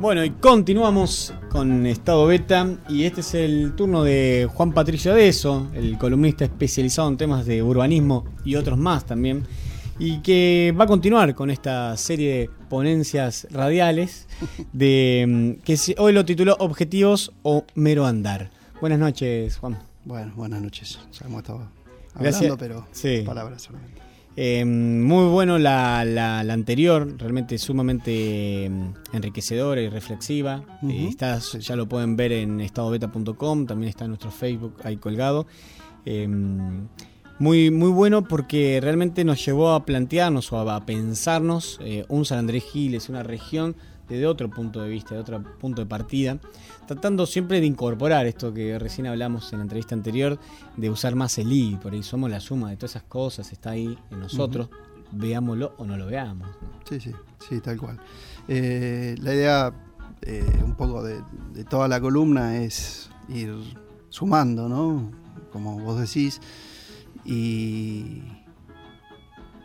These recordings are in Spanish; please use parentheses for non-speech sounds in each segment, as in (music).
Bueno, y continuamos con Estado Beta y este es el turno de Juan Patricio Adeso, el columnista especializado en temas de urbanismo y otros más también, y que va a continuar con esta serie de ponencias radiales de mm, que hoy lo tituló Objetivos o mero andar. Buenas noches, Juan. Bueno, buenas noches. Ya hemos hablando, pero palabras solamente. Eh, muy bueno la, la, anterior, realmente sumamente em, enriquecedora y reflexiva. Eh, está, ya lo pueden ver en estadobeta.com, también está en nuestro Facebook ahí colgado. Em, muy, muy bueno porque realmente nos llevó a plantearnos o a, pensarnos eh, un San Andrés Giles, una región desde otro punto de vista, de otro punto de partida, tratando siempre de incorporar esto que recién hablamos en la entrevista anterior, de usar más el I, por ahí somos la suma de todas esas cosas, está ahí en nosotros, veámoslo o no lo veamos. Sí, sí, sí, tal cual. Eh, la idea eh, un poco de, toda la columna es ir sumando, ¿no? Como vos decís, y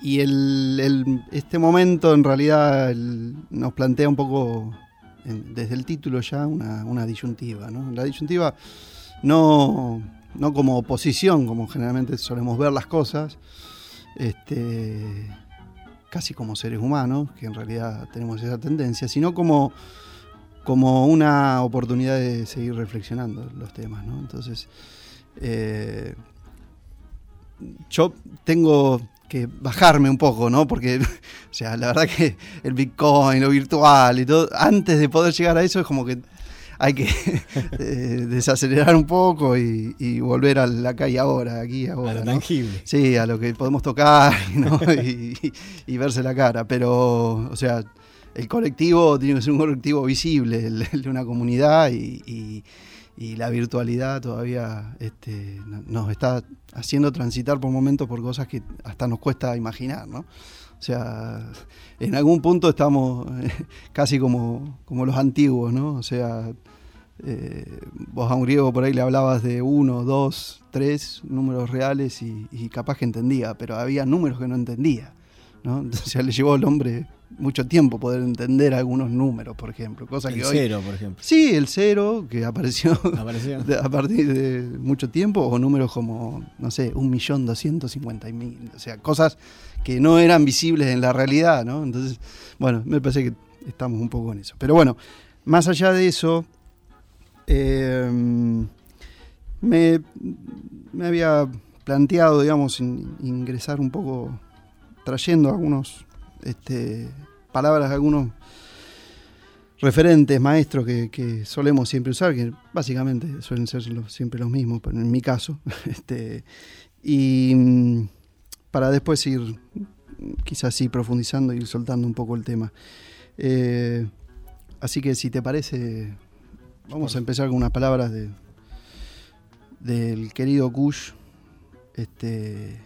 y el, este momento en realidad nos plantea un poco, desde el título ya, una, disyuntiva. ¿no? La disyuntiva no, no, como oposición, como generalmente solemos ver las cosas, este, casi como seres humanos, que en realidad tenemos esa tendencia, sino como, como una oportunidad de seguir reflexionando los temas. ¿no? Entonces, eh, yo tengo que bajarme un poco, ¿no? Porque, (laughs) o sea, la verdad que el Bitcoin, lo virtual y todo, antes de poder llegar a eso es como que hay que (laughs) eh, desacelerar un poco y, volver a la calle ahora, aquí ahora. A lo tangible. Sí, a lo que podemos tocar (laughs) ¿no? y, verse la cara. Pero, o sea, el colectivo tiene que ser un colectivo visible, el, de una comunidad y, y la virtualidad todavía este, nos está haciendo transitar por momentos por cosas que hasta nos cuesta imaginar, ¿no? O sea, en algún punto estamos eh, casi como, como los antiguos, ¿no? O sea, eh, vos a un griego por ahí le hablabas de uno, dos, tres números reales y, capaz que entendía, pero había números que no entendía, ¿no? (laughs) Entonces le llevó al hombre mucho tiempo poder entender algunos números, por ejemplo. Cosa el que cero, por ejemplo. Sí, el cero, que apareció, (laughs) a partir de mucho tiempo, o números como, no sé, un millón doscientos cincuenta mil. O sea, cosas que no eran visibles en la realidad, ¿no? Entonces, bueno, me parece que estamos un poco en eso. Pero bueno, más allá de eso, eh, me, me había planteado, digamos, ingresar un poco trayendo algunos este, palabras de algunos referentes, maestros que, solemos siempre usar, que básicamente suelen ser siempre los mismos, pero en mi caso. (laughs) Este, y mm, para después ir quizás sí profundizando y ir soltando un poco el tema. Eh, así que si te parece, vamos a empezar con unas palabras de del querido Kush, este,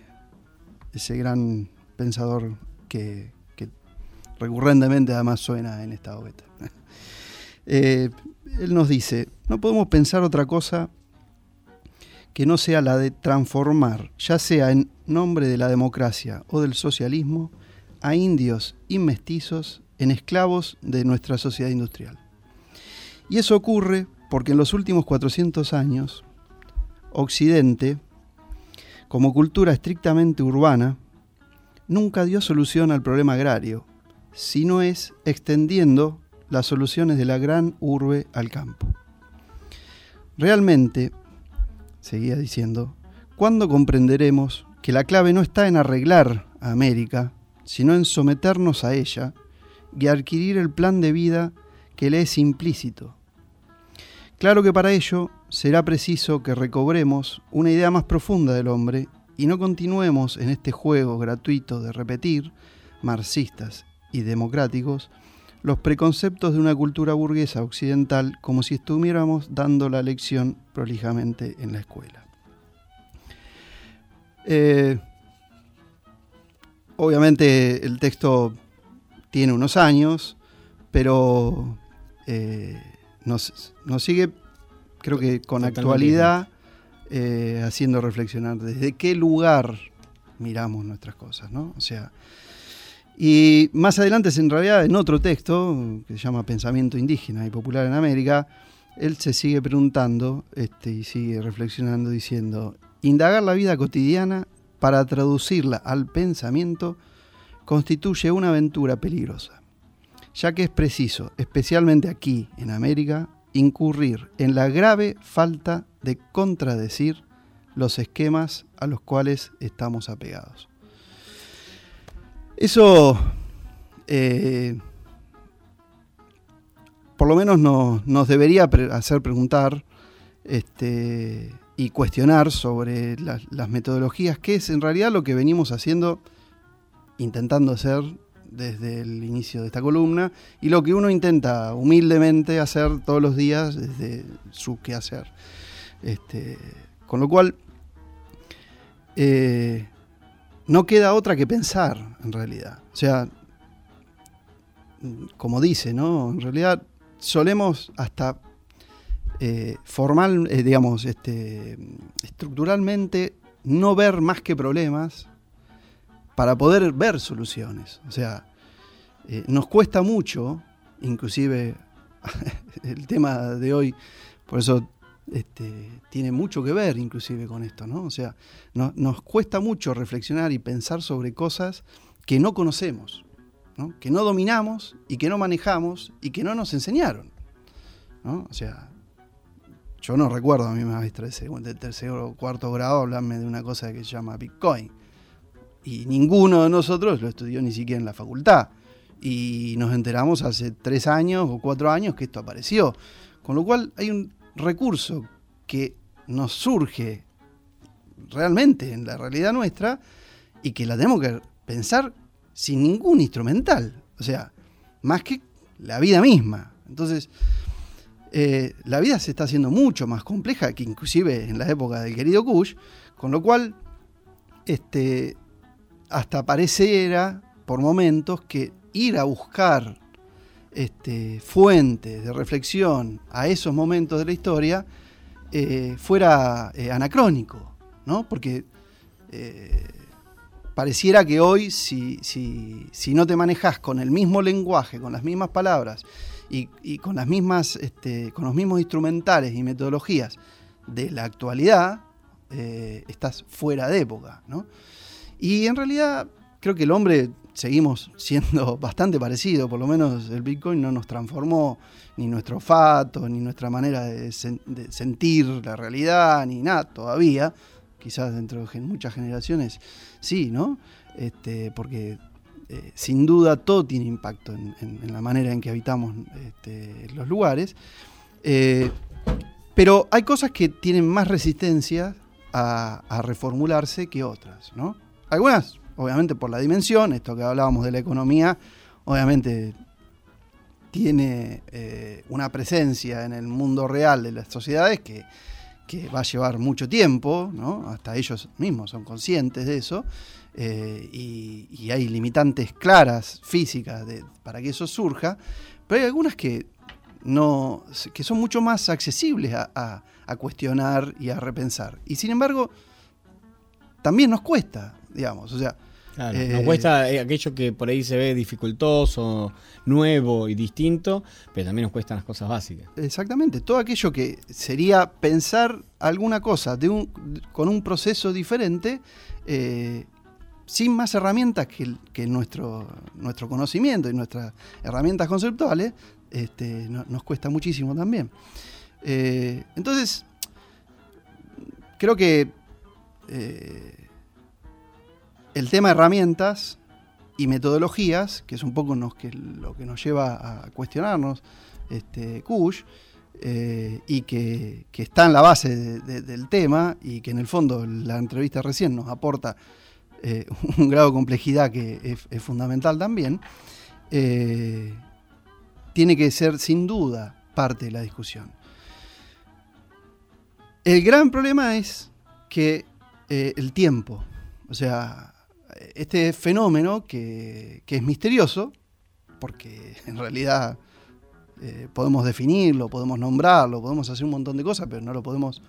ese gran pensador que, recurrentemente además suena en esta beta. (laughs) Eh, él nos dice, no podemos pensar otra cosa que no sea la de transformar, ya sea en nombre de la democracia o del socialismo, a indios y mestizos en esclavos de nuestra sociedad industrial. Y eso ocurre porque en los últimos 400 años, Occidente, como cultura estrictamente urbana, nunca dio solución al problema agrario, sino es extendiendo las soluciones de la gran urbe al campo. Realmente, seguía diciendo, ¿cuándo comprenderemos que la clave no está en arreglar a América, sino en someternos a ella y adquirir el plan de vida que le es implícito? Claro que para ello será preciso que recobremos una idea más profunda del hombre y no continuemos en este juego gratuito de repetir, marxistas y democráticos los preconceptos de una cultura burguesa occidental como si estuviéramos dando la lección prolijamente en la escuela. Eh, obviamente el texto tiene unos años, pero eh, nos, sigue, creo que con actualidad, eh, haciendo reflexionar desde qué lugar miramos nuestras cosas, ¿no? O sea, y más adelante, en realidad, en otro texto que se llama Pensamiento Indígena y Popular en América, él se sigue preguntando este, y sigue reflexionando diciendo, indagar la vida cotidiana para traducirla al pensamiento constituye una aventura peligrosa, ya que es preciso, especialmente aquí en América, incurrir en la grave falta de contradecir los esquemas a los cuales estamos apegados. Eso, eh, por lo menos nos, debería hacer preguntar este, y cuestionar sobre las metodologías, que es en realidad lo que venimos haciendo, intentando hacer desde el inicio de esta columna, y lo que uno intenta humildemente hacer todos los días desde su quehacer. Este, con lo cual, eh, no queda otra que pensar, en realidad. O sea, como dice, ¿no? En realidad solemos hasta eh, formal, eh, digamos, este, estructuralmente no ver más que problemas para poder ver soluciones. O sea, eh, nos cuesta mucho, inclusive (laughs) el tema de hoy, por eso este, tiene mucho que ver inclusive con esto, ¿no? O sea, nos cuesta mucho reflexionar y pensar sobre cosas que no conocemos, que no dominamos y que no manejamos y que no nos enseñaron. ¿no? O sea, yo no recuerdo a mi maestra de tercer o cuarto grado hablarme de una cosa que se llama Bitcoin. Y ninguno de nosotros lo estudió ni siquiera en la facultad. Y nos enteramos hace tres años o cuatro años que esto apareció. Con lo cual hay un recurso que nos surge realmente en la realidad nuestra y que la tenemos que pensar sin ningún instrumental, o sea, más que la vida misma. Entonces, eh, la vida se está haciendo mucho más compleja que inclusive en la época del querido Kush, con lo cual este, hasta pareciera por momentos que ir a buscar este, fuentes de reflexión a esos momentos de la historia eh, fuera eh, anacrónico, ¿no? Porque eh, pareciera que hoy, si, si, no te manejas con el mismo lenguaje, con las mismas palabras y, con, las mismas, este, con los mismos instrumentales y metodologías de la actualidad, estás fuera de época, ¿no? Y en realidad creo que el hombre seguimos siendo (laughs) bastante parecidos, por lo menos el Bitcoin no nos transformó ni nuestro olfato, ni nuestra manera de, sentir la realidad, ni nada todavía. Quizás dentro de muchas generaciones sí, ¿no? Este, porque eh, sin duda todo tiene impacto en, la manera en que habitamos este, los lugares. Eh, pero hay cosas que tienen más resistencia a, a reformularse que otras, ¿no? Algunas obviamente por la dimensión, esto que hablábamos de la economía, obviamente tiene eh, una presencia en el mundo real de las sociedades que, va a llevar mucho tiempo, ¿no? hasta ellos mismos son conscientes de eso, eh, y, hay limitantes claras físicas para que eso surja, pero hay algunas que, no, que son mucho más accesibles a cuestionar y a repensar. Y sin embargo, también nos cuesta, digamos. O sea. nos eh, cuesta eh, aquello que por ahí se ve dificultoso, nuevo y distinto, pero también nos cuestan las cosas básicas. Exactamente, todo aquello que sería pensar alguna cosa de un, con un proceso diferente, eh, sin más herramientas que, nuestro, nuestro conocimiento y nuestras herramientas conceptuales, este, nos cuesta muchísimo también. entonces, creo que el tema herramientas y metodologías, que es un poco lo que nos lleva a cuestionarnos este, Kush, eh, y que, está en la base del tema y que en el fondo la entrevista recién nos aporta eh, (laughs) un grado de complejidad que es, fundamental también, eh, tiene que ser sin duda parte de la discusión. El gran problema es que el tiempo, o sea, este fenómeno que, es misterioso, porque (laughs) en realidad eh, podemos definirlo, podemos nombrarlo, podemos hacer un montón de cosas, pero no lo podemos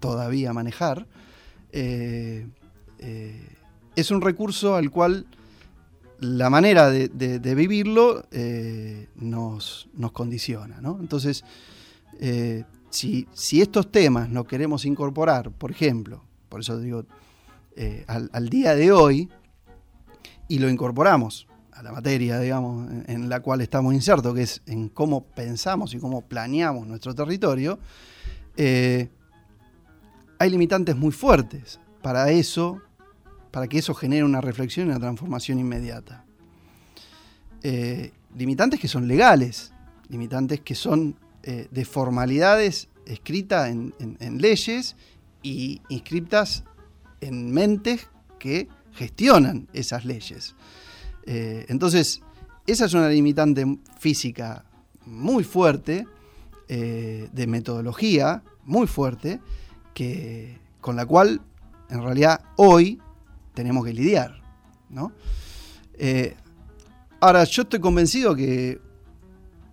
todavía manejar, eh, eh, es un recurso al cual la manera de, vivirlo eh, nos, condiciona. Entonces, eh, si, estos temas no queremos incorporar, por ejemplo, por eso digo, al, día de hoy, y lo incorporamos a la materia, digamos, en, la cual estamos insertos, que es en cómo pensamos y cómo planeamos nuestro territorio, hay limitantes muy fuertes para eso para que eso genere una reflexión y una transformación inmediata. Eh, limitantes que son legales, limitantes que son eh, de formalidades escritas en, leyes y inscritas en mentes que gestionan esas leyes. Eh, entonces, esa es una limitante física muy fuerte, de metodología muy fuerte, que, con la cual en realidad hoy tenemos que lidiar. ¿no? Eh, ahora, yo estoy convencido que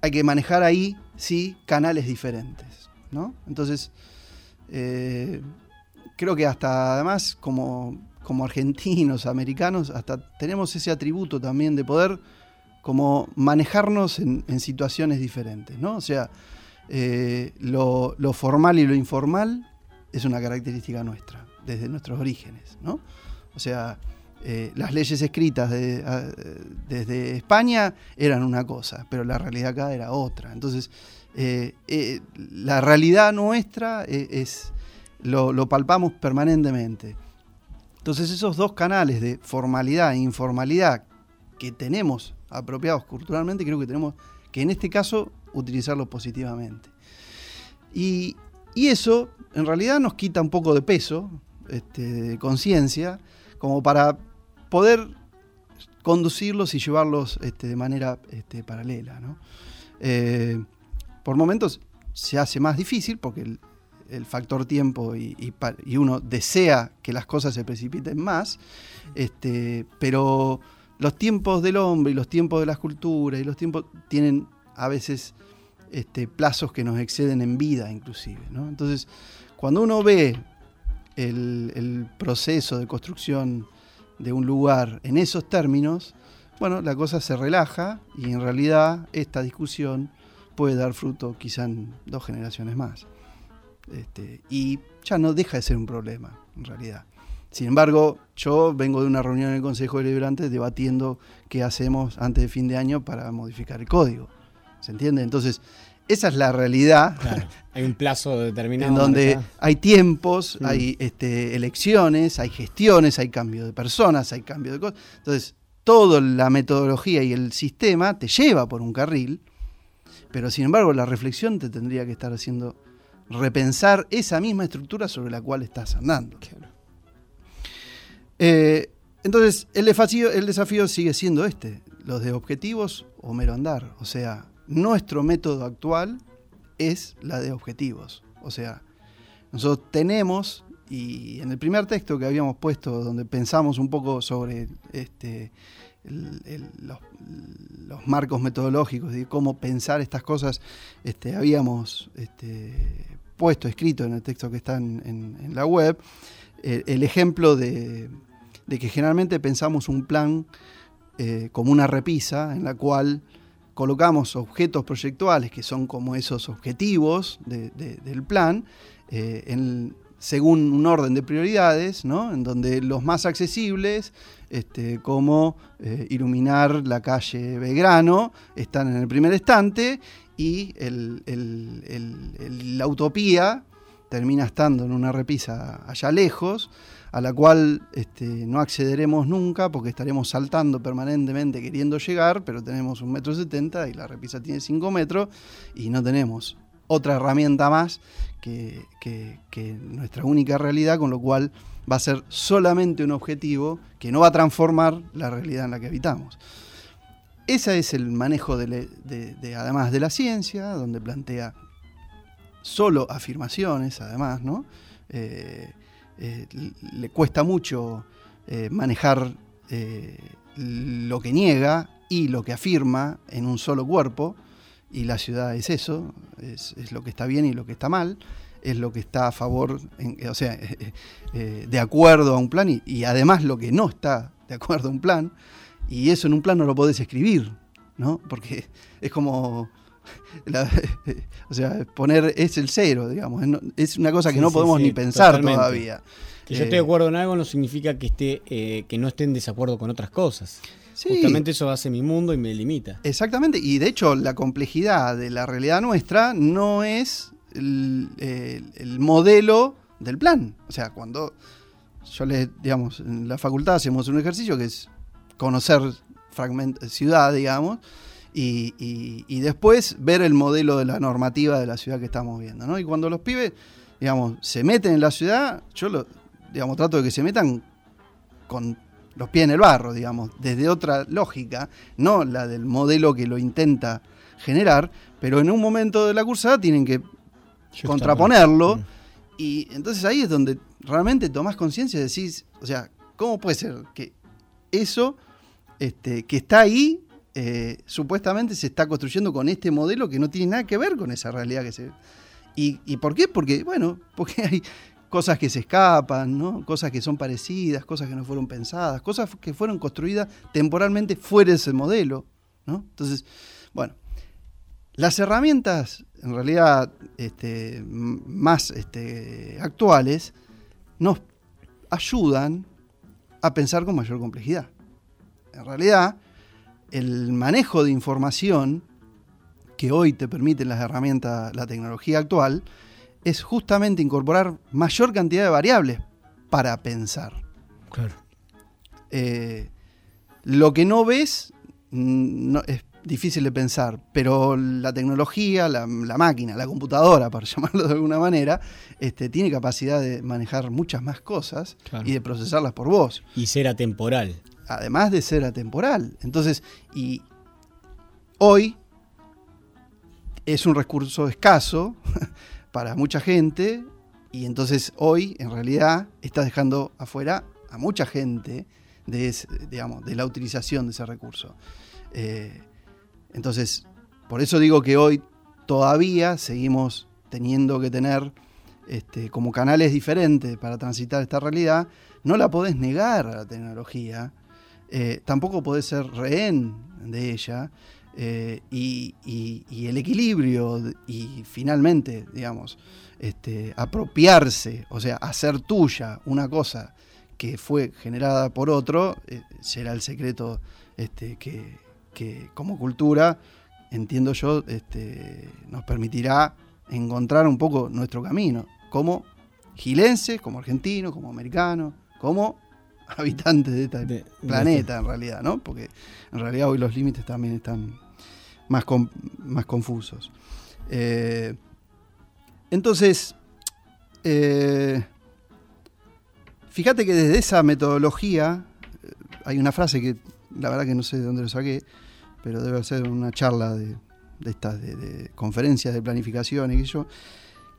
hay que manejar ahí, sí, canales diferentes. ¿no? Entonces, eh, creo que hasta además como, como argentinos, (laughs) americanos, hasta tenemos ese atributo también de poder como manejarnos en, situaciones diferentes, ¿no? O sea, eh, lo, lo, formal y lo informal es una característica nuestra, desde nuestros orígenes, ¿no? O sea, eh, las leyes escritas desde España eran una cosa, pero la realidad acá era otra. Entonces, eh, la realidad nuestra es, lo, palpamos permanentemente. Entonces, esos dos canales de formalidad e informalidad que tenemos apropiados culturalmente, creo que tenemos que en este caso utilizarlos positivamente. Y, eso en realidad nos quita un poco de peso, este, de conciencia, como para poder conducirlos y llevarlos este, de manera este, paralela. Eh, por momentos se hace más difícil porque el, factor tiempo y, uno desea que las cosas se precipiten más, este, pero los tiempos del hombre y los tiempos de la escultura y los tiempos tienen a veces plazos que nos exceden en vida inclusive. Entonces, cuando uno ve el, proceso de construcción de un lugar en esos términos, bueno, la cosa se relaja y en realidad esta discusión puede dar fruto quizá dos generaciones más. Este, y ya no deja de ser un problema, en realidad. Sin embargo, yo vengo de una reunión en el Consejo Deliberante debatiendo qué hacemos antes de fin de año para modificar el código. ¿Se entiende? Entonces, esa es la realidad. hay un plazo determinado. En donde hay tiempos, hay este, elecciones, hay gestiones, hay cambio de personas, hay cambio de cosas. Entonces, toda la metodología y el sistema te lleva por un carril, pero sin embargo la reflexión te tendría que estar haciendo repensar esa misma estructura sobre la cual estás andando. Eh, entonces, el desafío, el desafío sigue siendo este, los de objetivos o mero andar. O sea, nuestro método actual es la de objetivos. O sea, nosotros tenemos, y en el primer texto que habíamos puesto, donde pensamos un poco sobre este, los, marcos metodológicos y cómo pensar estas cosas, este, habíamos este, puesto, escrito en el texto que está en, la web, el, ejemplo de, que generalmente pensamos un plan eh, como una repisa en la cual colocamos objetos proyectuales que son como esos objetivos del plan, eh, según un orden de prioridades, en donde los más accesibles, este, como eh, iluminar la calle Belgrano, están en el primer estante y la utopía termina estando en una repisa allá lejos, a la cual este, no accederemos nunca porque estaremos saltando permanentemente queriendo llegar, pero tenemos un metro setenta y la repisa tiene cinco metros y no tenemos otra herramienta más que, nuestra única realidad, con lo cual va a ser solamente un objetivo que no va a transformar la realidad en la que habitamos. Ese es el manejo de, además de la ciencia, donde plantea solo afirmaciones, además, ¿no? Eh, eh, le cuesta mucho eh, manejar lo que niega y lo que afirma en un solo cuerpo, y la ciudad es eso, es, lo que está bien y lo que está mal. es lo que está a favor, o sea, (laughs) de acuerdo a un plan y, además lo que no está de acuerdo a un plan. Y eso en un plan no lo podés escribir, ¿no? Porque es como (laughs) (laughs) o sea, poner es el cero, digamos. Es una cosa que no podemos ni pensar todavía. Que yo esté de eh, acuerdo en algo no significa que esté eh, que no esté en desacuerdo con otras cosas. Justamente eso hace mi mundo y me limita. Exactamente, y de hecho la complejidad de la realidad nuestra no es el, el modelo del plan. O sea, cuando yo les, digamos, en la facultad hacemos un ejercicio que es conocer fragment ciudad, digamos, y, después ver el modelo de la normativa de la ciudad que estamos viendo. ¿no? Y cuando los pibes, digamos, se meten en la ciudad, yo lo, digamos, trato de que se metan con los pies en el barro, digamos, desde otra lógica, no la del modelo que lo intenta generar, pero en un momento de la cursada tienen que contraponerlo. Y entonces ahí es donde realmente tomás conciencia y decís, o sea, ¿cómo puede ser que eso este, que está ahí eh, supuestamente se está construyendo con este modelo que no tiene nada que ver con esa realidad que se... ¿Y, ¿Y por qué? Porque, bueno, porque hay cosas que se escapan, ¿no? cosas que son parecidas, cosas que no fueron pensadas, cosas que fueron construidas temporalmente fuera de ese modelo. ¿no? Entonces, bueno, las herramientas en realidad este, más este, actuales nos ayudan a pensar con mayor complejidad. En realidad, el manejo de información que hoy te permiten las herramientas, la tecnología actual, es justamente incorporar mayor cantidad de variables para pensar. Claro. Eh, lo que no ves no, es difícil de pensar, pero la tecnología, la, máquina, la computadora, para (laughs) llamarlo de alguna manera, este, tiene capacidad de manejar muchas más cosas y de procesarlas por vos. Y ser atemporal además de ser atemporal. Entonces, y hoy es un recurso escaso (laughs) para mucha gente y entonces hoy en realidad está dejando afuera a mucha gente de, digamos, de la utilización de ese recurso. Eh, entonces, por eso digo que hoy todavía seguimos teniendo que tener este, como canales diferentes para transitar esta realidad. No la podés negar a la tecnología, eh, tampoco podés ser rehén de ella. Eh, y, el equilibrio y finalmente, digamos, este, apropiarse, o sea, hacer tuya una cosa que fue generada por otro, eh, será el secreto este, que, como cultura, entiendo yo, este, nos permitirá encontrar un poco nuestro camino, como gilenses, como argentinos, como americanos, como (laughs) habitantes de este planeta en realidad, ¿no? Porque en realidad hoy los límites también están más, más confusos. Eh, entonces, eh, fíjate que desde esa metodología, eh, hay una frase que la verdad que no sé de dónde lo saqué, pero debe ser una charla de, estas de, conferencias de planificación y yo,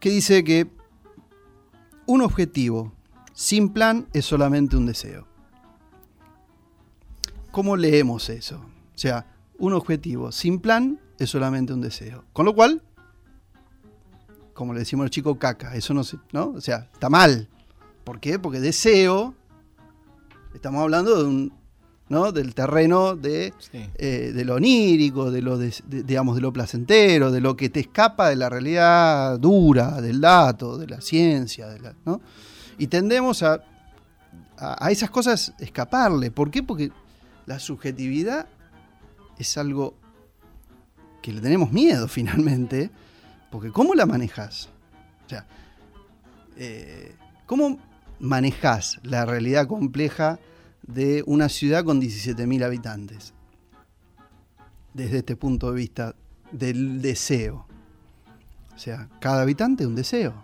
que dice que un objetivo sin plan es solamente un deseo. ¿Cómo leemos eso? O sea, un objetivo sin plan es solamente un deseo. Con lo cual, como le decimos al chico, caca. Eso no se, ¿no? O sea, está mal. ¿Por qué? Porque deseo, estamos hablando de un, ¿no? del terreno de, eh, de lo onírico, de lo, digamos, de lo placentero, de lo que te escapa de la realidad dura, del dato, de la ciencia, de la, ¿no? Y tendemos a, a, esas cosas escaparle. ¿Por qué? Porque la subjetividad es algo que le tenemos miedo (laughs) finalmente. Porque ¿cómo la manejas? O sea, eh, ¿cómo manejas la realidad compleja de una ciudad con 17.000 habitantes? Desde este punto de vista del deseo. O sea, cada habitante un deseo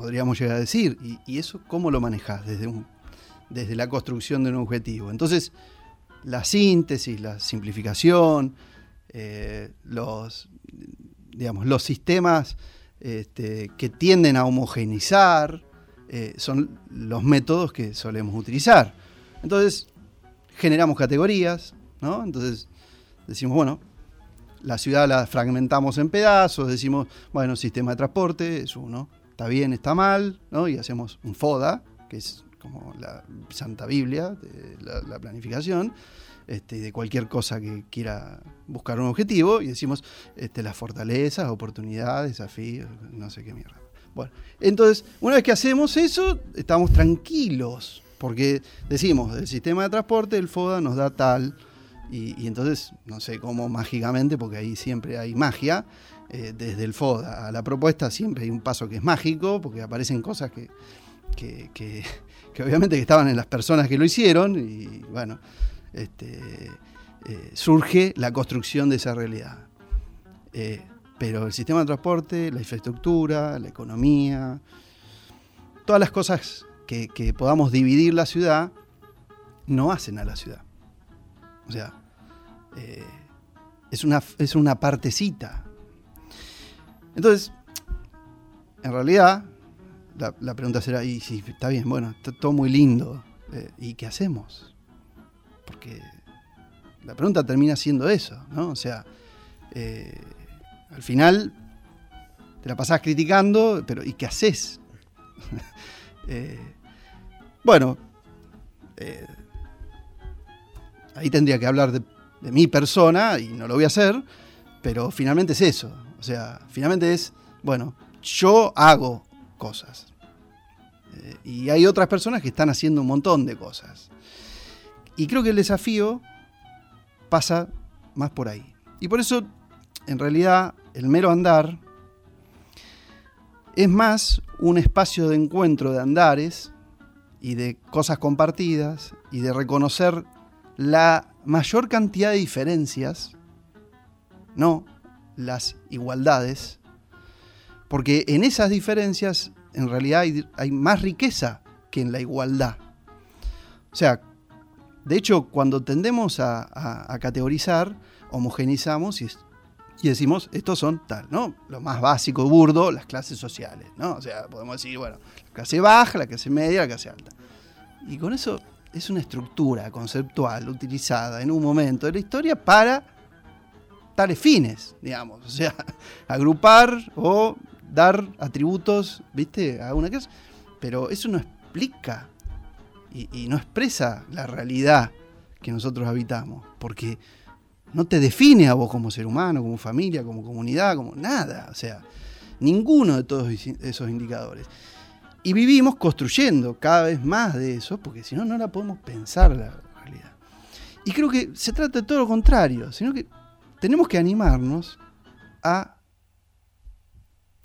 podríamos llegar a decir. ¿Y, eso cómo lo manejas desde, desde la construcción de un objetivo? Entonces, la síntesis, la simplificación, eh, los, digamos, los sistemas este, que tienden a homogeneizar, eh, son los métodos que solemos utilizar. Entonces, generamos categorías, ¿no? Entonces, decimos, bueno, la ciudad la fragmentamos en pedazos, decimos, bueno, sistema de transporte es uno, está bien, está mal, ¿no? Y hacemos un FODA, que es como la Santa Biblia de la, planificación, este, de cualquier cosa que quiera buscar un objetivo, y decimos este, las fortalezas, oportunidades, desafíos, no sé qué mierda. Bueno, entonces, una vez que hacemos eso, estamos tranquilos, porque decimos, el sistema de transporte, el FODA nos da tal, y, entonces, no sé cómo mágicamente, porque ahí siempre hay magia, eh, desde el FODA a la propuesta siempre hay un paso que es mágico, porque aparecen cosas que, (laughs) que, obviamente que estaban en las personas que lo hicieron, y bueno, este, eh, surge la construcción de esa realidad. Eh, pero el sistema de transporte, la infraestructura, la economía, todas las cosas que, que podamos dividir la ciudad, no hacen a la ciudad. O sea, eh, es, una, es una partecita. Entonces, en realidad, la, pregunta será, y si está bien, bueno, está todo muy lindo, eh, ¿y qué hacemos? Porque la pregunta termina siendo eso, ¿no? O sea, eh, al final te la pasás criticando, pero ¿y qué haces? (laughs) bueno, ahí tendría que hablar de, mi persona y no lo voy a hacer, pero finalmente es eso. O sea, finalmente es, bueno, yo hago cosas. Eh, y hay otras personas que están haciendo un montón de cosas. Y creo que el desafío pasa más por ahí. Y por eso, en realidad, el mero andar es más un espacio de encuentro de andares y de cosas compartidas y de reconocer la mayor cantidad de diferencias, no las igualdades, porque en esas diferencias en realidad hay, más riqueza que en la igualdad. O sea, de hecho, cuando tendemos a, categorizar, homogenizamos y, y, decimos, estos son tal, ¿no? Lo más básico, burdo, las clases sociales, ¿no? O sea, podemos decir, bueno, la clase baja, la clase media, la clase alta. Y con eso es una estructura conceptual utilizada en un momento de la historia para tales fines, digamos. O sea, (laughs) agrupar o dar atributos, ¿viste? A una cosa. Pero eso no explica y, no expresa la realidad que nosotros habitamos. Porque no te define a vos como ser humano, como familia, como comunidad, como nada. O sea, ninguno de todos esos indicadores. Y vivimos construyendo cada vez más de eso, porque si no, no la podemos pensar la realidad. Y creo que se trata de todo lo contrario, sino que tenemos que animarnos a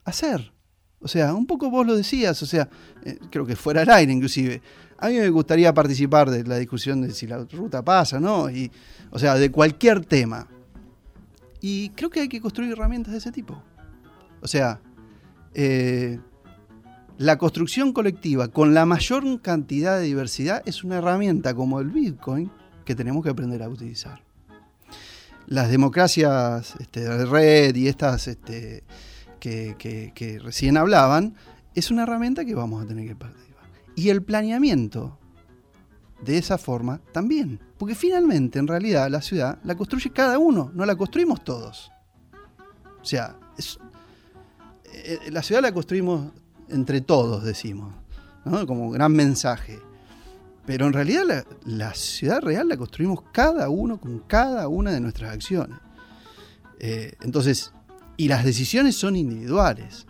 hacer. O sea, un poco vos lo decías, o sea, eh, creo que fuera al aire inclusive. A mí me gustaría participar de la discusión de si la ruta pasa, ¿no? Y, o sea, de cualquier tema. Y creo que hay que construir herramientas de ese tipo. O sea, eh, la construcción colectiva con la mayor cantidad de diversidad es una herramienta como el Bitcoin que tenemos que aprender a utilizar. Las democracias este, de red y estas este, que, recién hablaban, es una herramienta que vamos a tener que participar. Y el planeamiento, de esa forma, también. Porque finalmente, en realidad, la ciudad la construye cada uno, no la construimos todos. O sea, eh, la ciudad la construimos entre todos, decimos, como gran mensaje. Pero en realidad la, ciudad real la construimos cada uno con cada una de nuestras acciones. Eh, entonces, y las decisiones son individuales.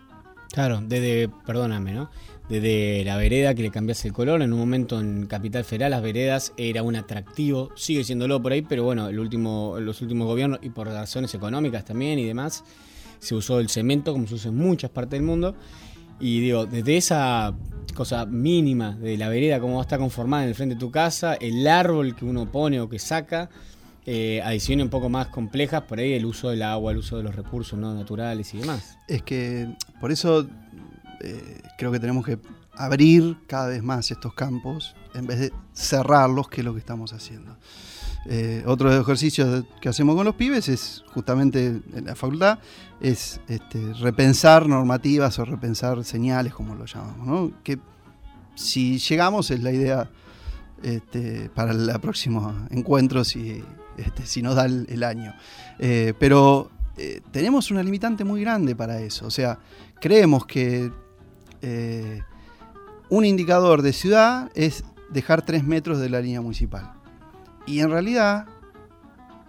Claro, desde, perdóname, ¿no? Desde la vereda que le cambiase el color, en un momento en Capital Federal las veredas era un atractivo, sigue siéndolo por ahí, pero bueno, el último, los últimos gobiernos y por razones económicas también y demás, se usó el cemento como se usa en muchas partes del mundo y digo, desde esa cosa mínima de la vereda, cómo está conformada en el frente de tu casa, el árbol que uno pone o que saca, eh, adiciones un poco más complejas, por ahí el uso del agua, el uso de los recursos ¿no? naturales y demás. Es que por eso eh, creo que tenemos que abrir cada vez más estos campos en vez de cerrarlos, que es lo que estamos haciendo. Eh, otro de los ejercicios que hacemos con los pibes es justamente en la facultad, es este, repensar normativas o repensar señales, como lo llamamos. Que si llegamos es la idea este, para el próximo encuentro, si, este, si nos da el, año. Eh, pero eh, tenemos una limitante muy grande para eso. O sea, creemos que eh, un indicador de ciudad es dejar tres metros de la línea municipal. Y en realidad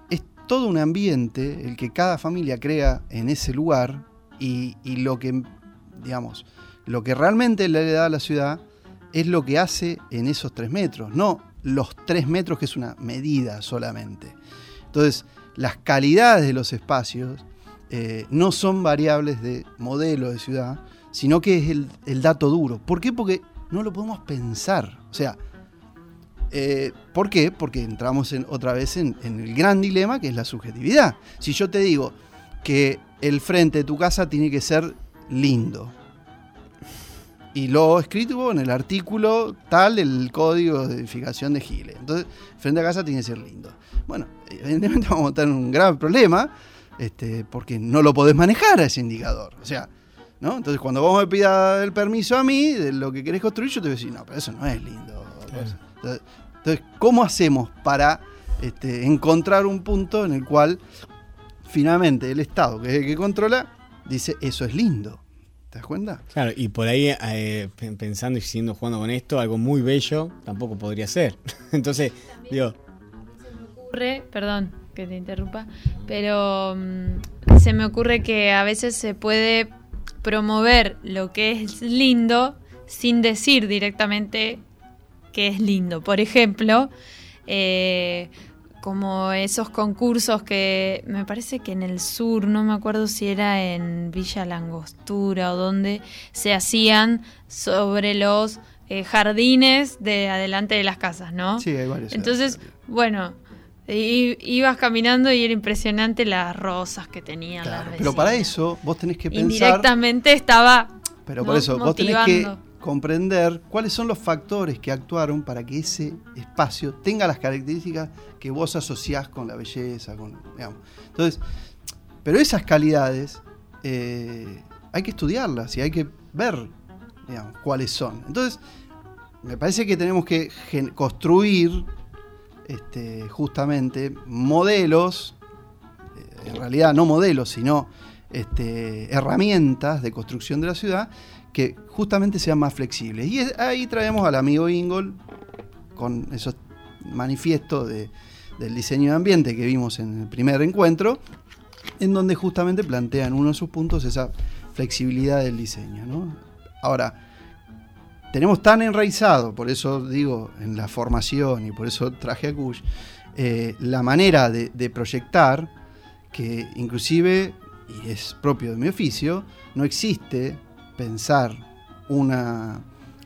es todo un ambiente el que cada familia crea en ese lugar y, lo que, digamos, lo que realmente le da a la ciudad es lo que hace en esos tres metros, no los tres metros que es una medida solamente. Entonces, las calidades de los espacios eh, no son variables de modelo de ciudad, sino que es el, dato duro. ¿Por qué? Porque no lo podemos pensar. O sea, eh, ¿por qué? Porque entramos en, otra vez en, el gran dilema que es la subjetividad. Si yo te digo que el frente de tu casa tiene que ser lindo, y lo escrito en el artículo tal del código de edificación de Giles. Entonces, frente a casa tiene que ser lindo. Bueno, evidentemente (laughs) vamos a tener un grave problema este, porque no lo podés manejar a ese indicador. O sea, ¿no? Entonces, cuando vos me pidas el permiso a mí de lo que querés construir, yo te voy a decir, no, pero eso no es lindo. Entonces, ¿cómo hacemos para este, encontrar un punto en el cual finalmente el Estado, que es el que controla, dice, eso es lindo? ¿Te das cuenta? Claro, y por ahí eh, pensando y siguiendo jugando con esto, algo muy bello tampoco podría ser. (laughs) Entonces, digo. Se me ocurre, perdón que te interrumpa, pero mm, se me ocurre que a veces se puede promover lo que es lindo sin decir directamente que es lindo. Por ejemplo, eh, como esos concursos que me parece que en el sur, no me acuerdo si era en Villa Langostura o donde se hacían sobre los eh, jardines de adelante de las casas, ¿no? Sí, hay varios. Entonces, bueno, ibas caminando y era impresionante las rosas que tenían las Pero para eso vos tenés que pensar... Indirectamente estaba... Pero por eso, vos tenés que comprender cuáles son los factores que actuaron para que ese espacio tenga las características que vos asociás con la belleza, con, Entonces, pero esas calidades eh, hay que estudiarlas y hay que ver cuáles son. Entonces, me parece que tenemos que construir este, justamente modelos, eh, en realidad no modelos, sino este, herramientas de construcción de la ciudad que justamente sean más flexibles. Y ahí traemos al amigo Ingol con esos manifiestos del diseño de ambiente que vimos en el primer encuentro, en donde justamente plantean uno de sus puntos esa flexibilidad del diseño. Ahora, tenemos tan enraizado, por eso digo en la formación y por eso traje a Kush, eh, la manera de, de proyectar que inclusive, y es propio de mi oficio, no existe pensar una,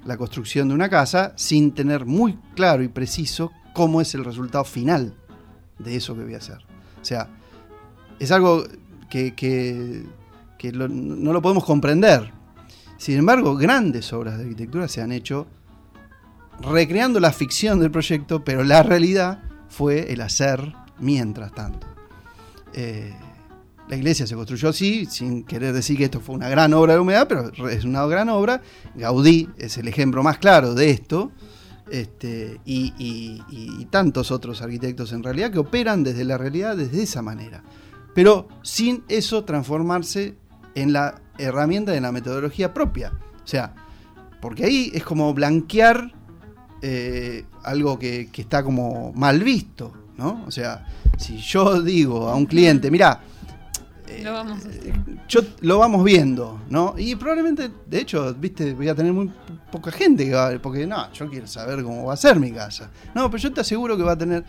la construcción de una casa sin tener muy claro y preciso cómo es el resultado final de eso que voy a hacer. O sea, es algo que, no lo podemos comprender. Sin embargo, grandes obras de arquitectura se han hecho recreando la ficción del proyecto, pero la realidad fue el hacer mientras tanto. Eh, la iglesia se construyó así, sin querer decir que esto fue una gran obra de humedad, pero es una gran obra. Gaudí es el ejemplo más claro de esto. Este, y, tantos otros arquitectos en realidad que operan desde la realidad desde esa manera. Pero sin eso transformarse en la herramienta de la metodología propia. O sea, porque ahí es como blanquear eh, algo que, que, está como mal visto, ¿no? O sea, si yo digo a un cliente, mira, lo vamos yo, lo vamos viendo, ¿no? Y probablemente, de hecho, viste, voy a tener muy poca gente que va porque no, yo quiero saber cómo va a ser mi casa. No, pero yo te aseguro que va a tener.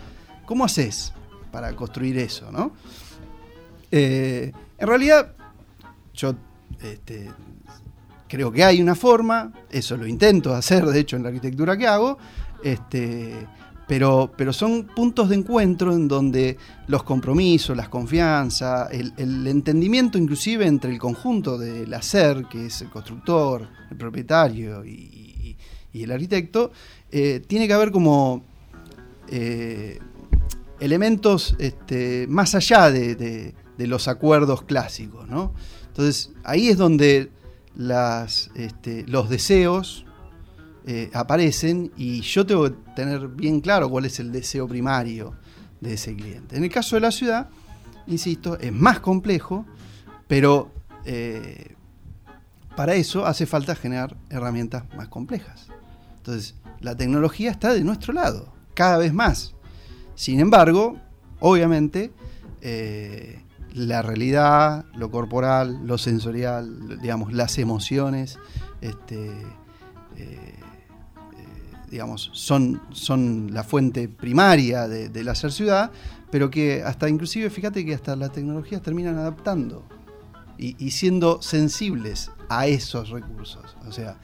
¿Cómo haces para construir eso, no? Eh, en realidad, yo este, creo que hay una forma, eso lo intento hacer, de hecho, en la arquitectura que hago. Este, pero, pero son puntos de encuentro en donde los compromisos, las confianzas, el, entendimiento inclusive entre el conjunto del hacer, que es el constructor, el propietario y, el arquitecto, eh, tiene que haber como eh, elementos este, más allá de, los acuerdos clásicos. ¿no? Entonces ahí es donde las, este, los deseos, eh, aparecen y yo tengo que tener bien claro cuál es el deseo primario de ese cliente. En el caso de la ciudad, insisto, es más complejo, pero eh, para eso hace falta generar herramientas más complejas. Entonces, la tecnología está de nuestro lado, cada vez más. Sin embargo, obviamente, eh, la realidad, lo corporal, lo sensorial, digamos, las emociones, este, digamos, son, son la fuente primaria de, la ser ciudad, pero que hasta inclusive, fíjate que hasta las tecnologías terminan adaptando y, siendo sensibles a esos recursos. O sea,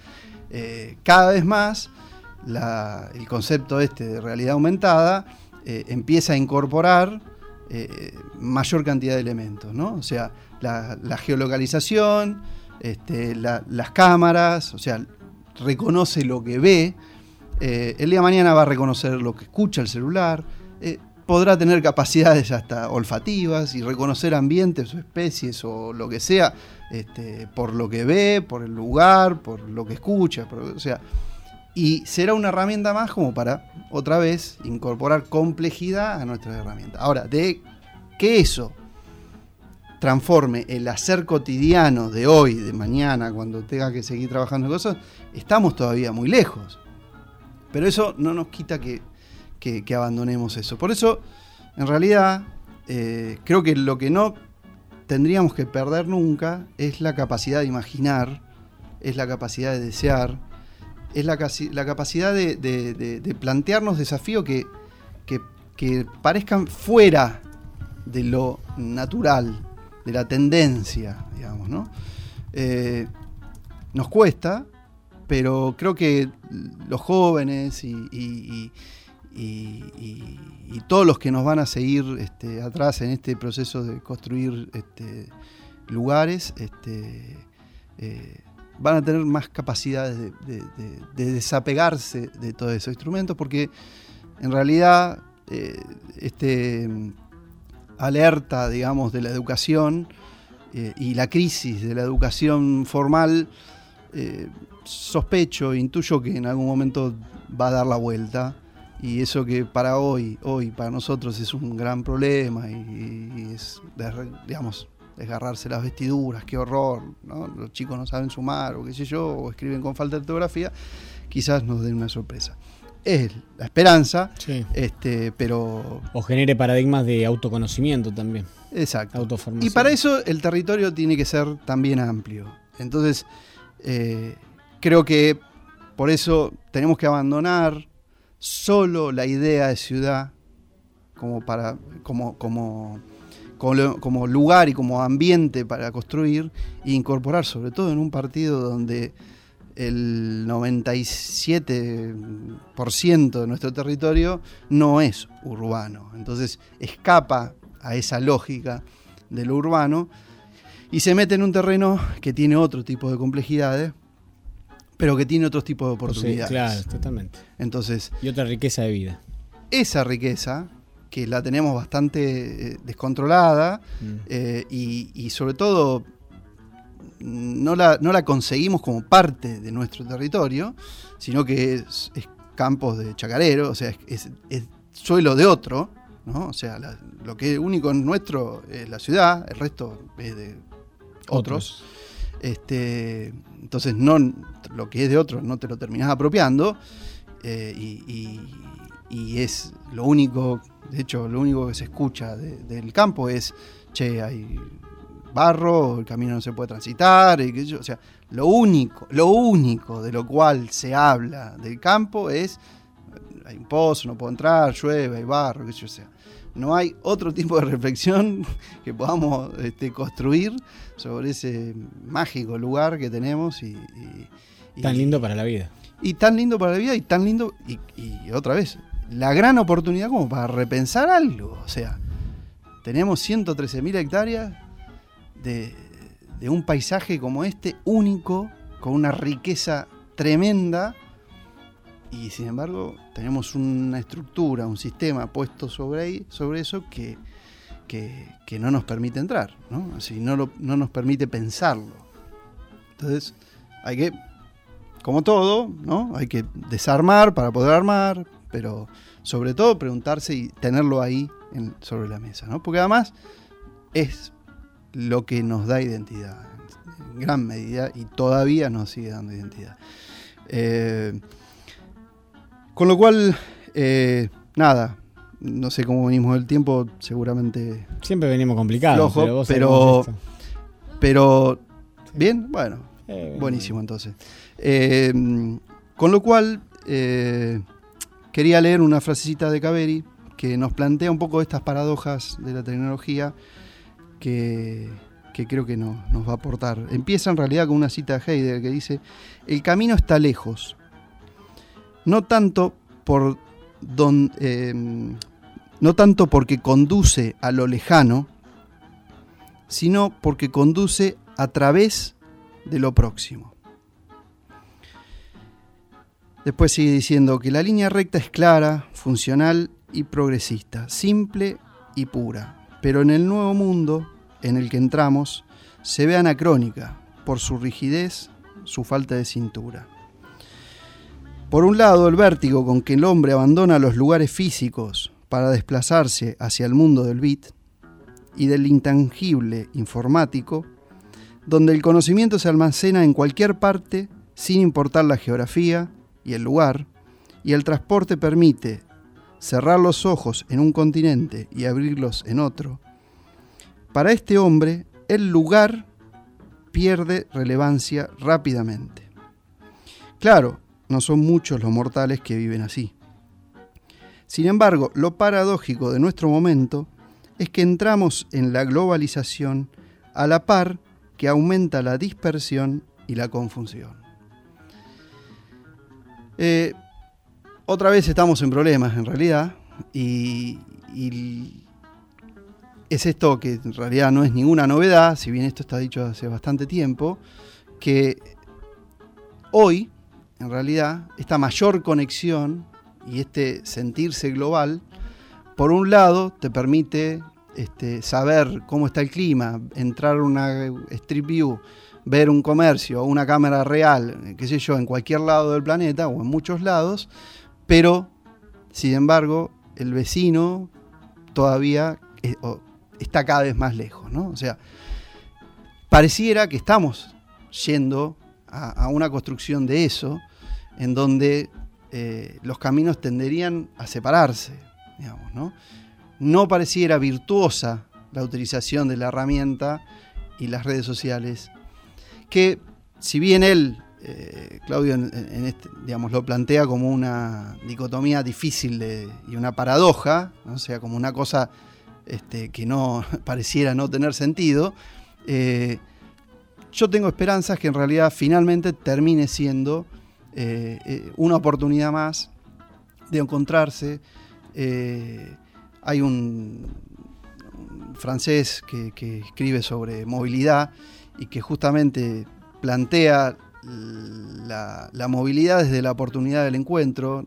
eh, cada vez más el concepto este de realidad aumentada eh, empieza a incorporar eh, mayor cantidad de elementos, ¿no? O sea, la, geolocalización, este, las cámaras, o sea, reconoce lo que ve, eh, el día de mañana va a reconocer lo que escucha el celular, eh, podrá tener capacidades hasta olfativas y reconocer ambientes o especies o lo que sea este, por lo que ve, por el lugar, por lo que escucha, o sea, y será una herramienta más como para otra vez incorporar complejidad a nuestras herramientas. Ahora, de que eso transforme el hacer cotidiano de hoy, de mañana, cuando tenga que seguir trabajando en cosas, estamos todavía muy lejos. Pero eso no nos quita que, abandonemos eso. Por eso, en realidad, eh, creo que lo que no tendríamos que perder nunca es la capacidad de imaginar, es la capacidad de desear, es la, la capacidad de, plantearnos desafíos que, parezcan fuera de lo natural, de la tendencia, digamos, ¿no? Eh, nos cuesta, pero creo que los jóvenes y, todos los que nos van a seguir este, atrás en este proceso de construir este, lugares, este, eh, van a tener más capacidades de, desapegarse de todos esos instrumentos, porque en realidad eh, alerta, digamos, de la educación eh, y la crisis de la educación formal sospecho, intuyo que en algún momento va a dar la vuelta y eso que para hoy, hoy para nosotros es un gran problema y, es, digamos, desgarrarse las vestiduras, qué horror, los chicos no saben sumar o qué sé yo, o escriben con falta de ortografía, quizás nos den una sorpresa. Es la esperanza, este, pero... O genere paradigmas de autoconocimiento también. Exacto. Y para eso el territorio tiene que ser también amplio. Entonces, eh, Creo que por eso tenemos que abandonar solo la idea de ciudad como, para, como, como, como, lugar y como ambiente para construir e incorporar, sobre todo en un partido donde el 97% de nuestro territorio no es urbano. Entonces escapa a esa lógica de lo urbano y se mete en un terreno que tiene otro tipo de complejidades pero que tiene otros tipos de oportunidades. Sí, claro, totalmente. Entonces, y otra riqueza de vida. Esa riqueza, que la tenemos bastante eh, descontrolada mm. eh, y, sobre todo no la, no la, conseguimos como parte de nuestro territorio, sino que es, campos de chacarero, o sea, es, suelo de otro, ¿no? O sea, lo que es único en nuestro es la ciudad, el resto es de otros. Este, entonces no, lo que es de otro no te lo terminás apropiando eh, y, es lo único, de hecho lo único que se escucha del campo es, che, hay barro, el camino no se puede transitar, y o sea, lo único, lo único de lo cual se habla del campo es, hay un pozo, no puedo entrar, llueve, hay barro, qué yo, sea no hay otro tipo de reflexión (laughs) que podamos este, construir sobre ese mágico lugar que tenemos y, tan lindo para la vida. Y tan lindo para la vida y tan lindo, y, otra vez, la gran oportunidad como para repensar algo. O sea, tenemos 113.000 hectáreas de, de un paisaje como este, único, con una riqueza tremenda y sin embargo tenemos una estructura, un sistema puesto sobre, ahí, sobre eso que, que, no nos permite entrar, ¿no? Así no, no nos permite pensarlo. Entonces hay que, como todo, ¿no? hay que desarmar para poder armar, pero sobre todo preguntarse y tenerlo ahí sobre la mesa, ¿no? porque además es lo que nos da identidad, en gran medida, y todavía nos sigue dando identidad. Eh, con lo cual, eh, nada, no sé cómo venimos del tiempo, seguramente... Siempre venimos complicados, pero, pero, pero, bien, bueno, eh, buenísimo entonces. con lo cual, quería leer una frasecita de Caveri que nos plantea un poco estas paradojas de la tecnología que, creo que nos va a aportar. Empieza en realidad con una cita de Heidegger que dice, el camino está lejos, no tanto por em, no tanto porque conduce a lo lejano, sino porque conduce a través de lo próximo. Después sigue diciendo que la línea recta es clara, funcional y progresista, simple y pura pero en el nuevo mundo en el que entramos se ve anacrónica por su rigidez, su falta de cintura. Por un lado, el vértigo con que el hombre abandona los lugares físicos para desplazarse hacia el mundo del bit y del intangible informático, donde el conocimiento se almacena en cualquier parte sin importar la geografía y el lugar, y el transporte permite cerrar los ojos en un continente y abrirlos en otro, para este hombre el lugar pierde relevancia rápidamente. Claro, no son muchos los mortales que viven así. Sin embargo, lo paradójico de nuestro momento es que entramos en la globalización a la par que aumenta la dispersión y la confusión. Eh, otra vez estamos en problemas en realidad y, es esto que en realidad no es ninguna novedad, si bien esto está dicho hace bastante tiempo, que hoy en realidad esta mayor conexión y este sentirse global, por un lado te permite este, saber cómo está el clima, entrar a una Street View, ver un comercio, una cámara real, qué sé yo, en cualquier lado del planeta o en muchos lados, pero, sin embargo, el vecino todavía está cada vez más lejos, ¿no? O sea, pareciera que estamos yendo a, una construcción de eso, en donde eh, los caminos tenderían a separarse, ¿no? No pareciera virtuosa la utilización de la herramienta y las redes sociales, que si bien él eh, Claudio en, este, lo plantea como una dicotomía difícil y una paradoja, o sea, como una cosa este, que no (laughs) pareciera no tener sentido. Eh, yo tengo esperanzas que en realidad finalmente termine siendo eh, una oportunidad más de encontrarse. hay un, francés que escribe sobre movilidad y que justamente plantea la, movilidad desde la oportunidad del encuentro,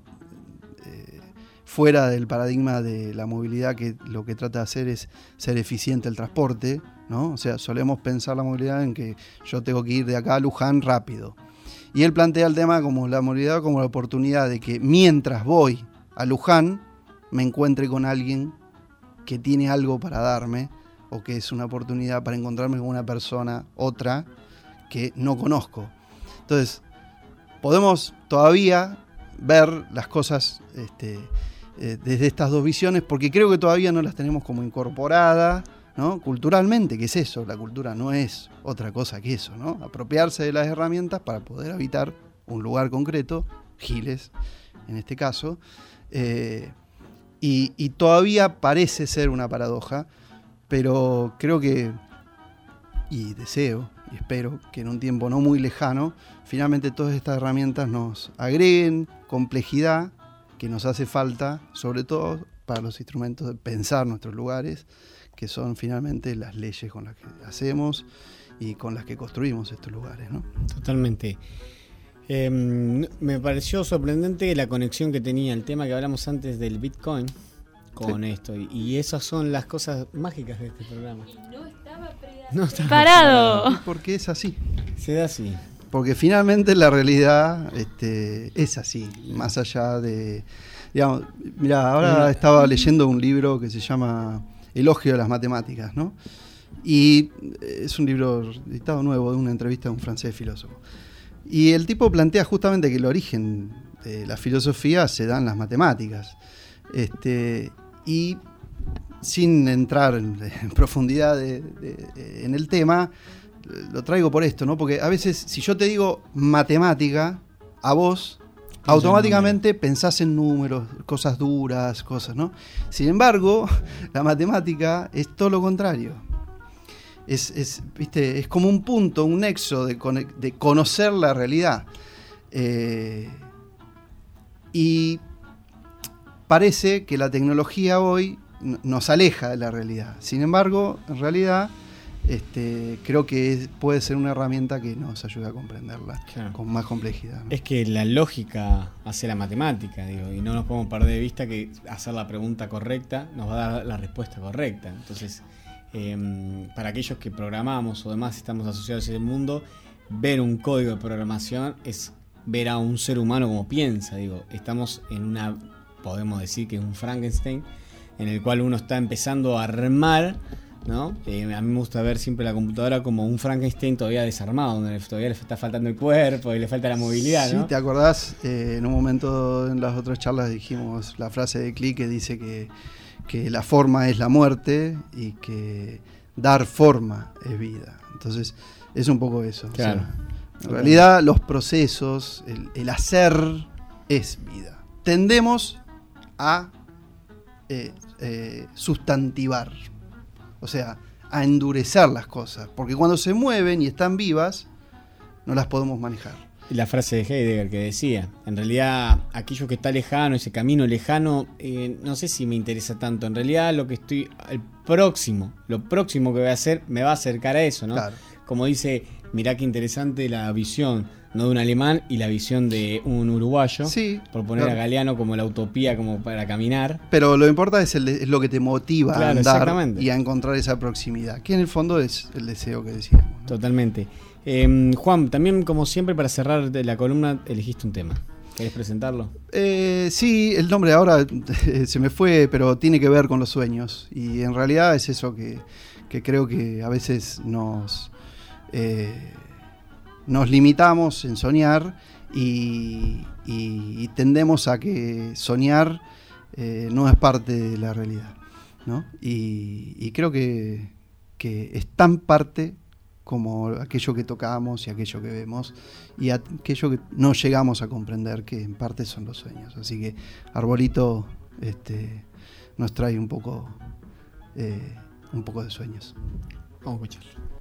eh, fuera del paradigma de la movilidad que lo que trata de hacer es ser eficiente el transporte, ¿no? O sea, solemos pensar la movilidad en que yo tengo que ir de acá a Luján rápido. Y él plantea el tema como la movilidad como la oportunidad de que mientras voy a Luján me encuentre con alguien que tiene algo para darme o que es una oportunidad para encontrarme con una persona, otra, que no conozco. Entonces, podemos todavía ver las cosas este, eh, desde estas dos visiones, porque creo que todavía no las tenemos como incorporadas, ¿no? Culturalmente, ¿qué es eso? La cultura no es otra cosa que eso, ¿no? Apropiarse de las herramientas para poder habitar un lugar concreto, Giles, en este caso, eh, y todavía parece ser una paradoja, pero creo que, y deseo, y espero que en un tiempo no muy lejano, finalmente todas estas herramientas nos agreguen complejidad que nos hace falta, sobre todo para los instrumentos de pensar nuestros lugares, que son finalmente las leyes con las que hacemos y con las que construimos estos lugares. ¿no? Totalmente. Em, me pareció sorprendente la conexión que tenía el tema que hablamos antes del Bitcoin con esto. Y, esas son las cosas mágicas de este programa. No Parado. Porque es así. Se da así. Porque finalmente la realidad este, es así, más allá de... Digamos, mira, ahora estaba leyendo un libro que se llama Elogio de las Matemáticas, ¿no? Y es un libro editado nuevo de una entrevista de un francés filósofo. Y el tipo plantea justamente que el origen de la filosofía se da en las matemáticas. Este, y sin entrar en, profundidad en el tema, lo traigo por esto, ¿no? Porque a veces, si yo te digo matemática, a vos automáticamente pensás en números, cosas duras, cosas, ¿no? Sin embargo, (laughs) la matemática es todo lo contrario. Es, ¿viste? es como un punto, un nexo de, conocer la realidad. Eh, y parece que la tecnología hoy nos aleja de la realidad. Sin embargo, en realidad este, creo que puede ser una herramienta que nos ayuda a comprenderla con más complejidad. Es que la lógica hace la matemática, digo, y no nos podemos perder de vista que hacer la pregunta correcta nos va a dar la respuesta correcta. Entonces, em, para aquellos que programamos o demás estamos asociados a ese mundo, ver un código de programación es ver a un ser humano como piensa, digo, estamos en una, podemos decir que es un Frankenstein, en el cual uno está empezando a armar ¿no? Eh, a mí me gusta ver siempre la computadora como un Frankenstein todavía desarmado, donde todavía le está faltando el cuerpo y le falta la movilidad. Sí, ¿te acordás? Eh, en un momento en las otras charlas dijimos la frase de Click que dice que, la forma es la muerte y que dar forma es vida. Entonces, es un poco eso. en realidad, los procesos, el, hacer es vida. Tendemos a eh, sustantivar o sea, a endurecer las cosas. Porque cuando se mueven y están vivas, no las podemos manejar. Y la frase de Heidegger que decía, en realidad aquello que está lejano, ese camino lejano, eh, no sé si me interesa tanto. En realidad lo que estoy, el próximo, lo próximo que voy a hacer me va a acercar a eso, ¿no? Como dice, mirá qué interesante la visión no de un alemán y la visión de un uruguayo. Sí. Por poner a Galeano como la utopía, como para caminar. Pero lo importante es, es lo que te motiva a andar y a encontrar esa proximidad, que en el fondo es el deseo que decíamos. Totalmente. Em, Juan, también como siempre para cerrar la columna elegiste un tema. ¿Querés presentarlo? Eh, sí, el nombre ahora (laughs) se me fue, pero tiene que ver con los sueños. Y en realidad es eso que, creo que a veces nos... Eh, nos limitamos en soñar y, tendemos a que soñar eh, no es parte de la realidad. ¿no? Y, creo que, es tan parte como aquello que tocamos y aquello que vemos y aquello que no llegamos a comprender que en parte son los sueños. Así que Arbolito este, nos trae un poco, eh, un poco de sueños. Vamos a escucharlo.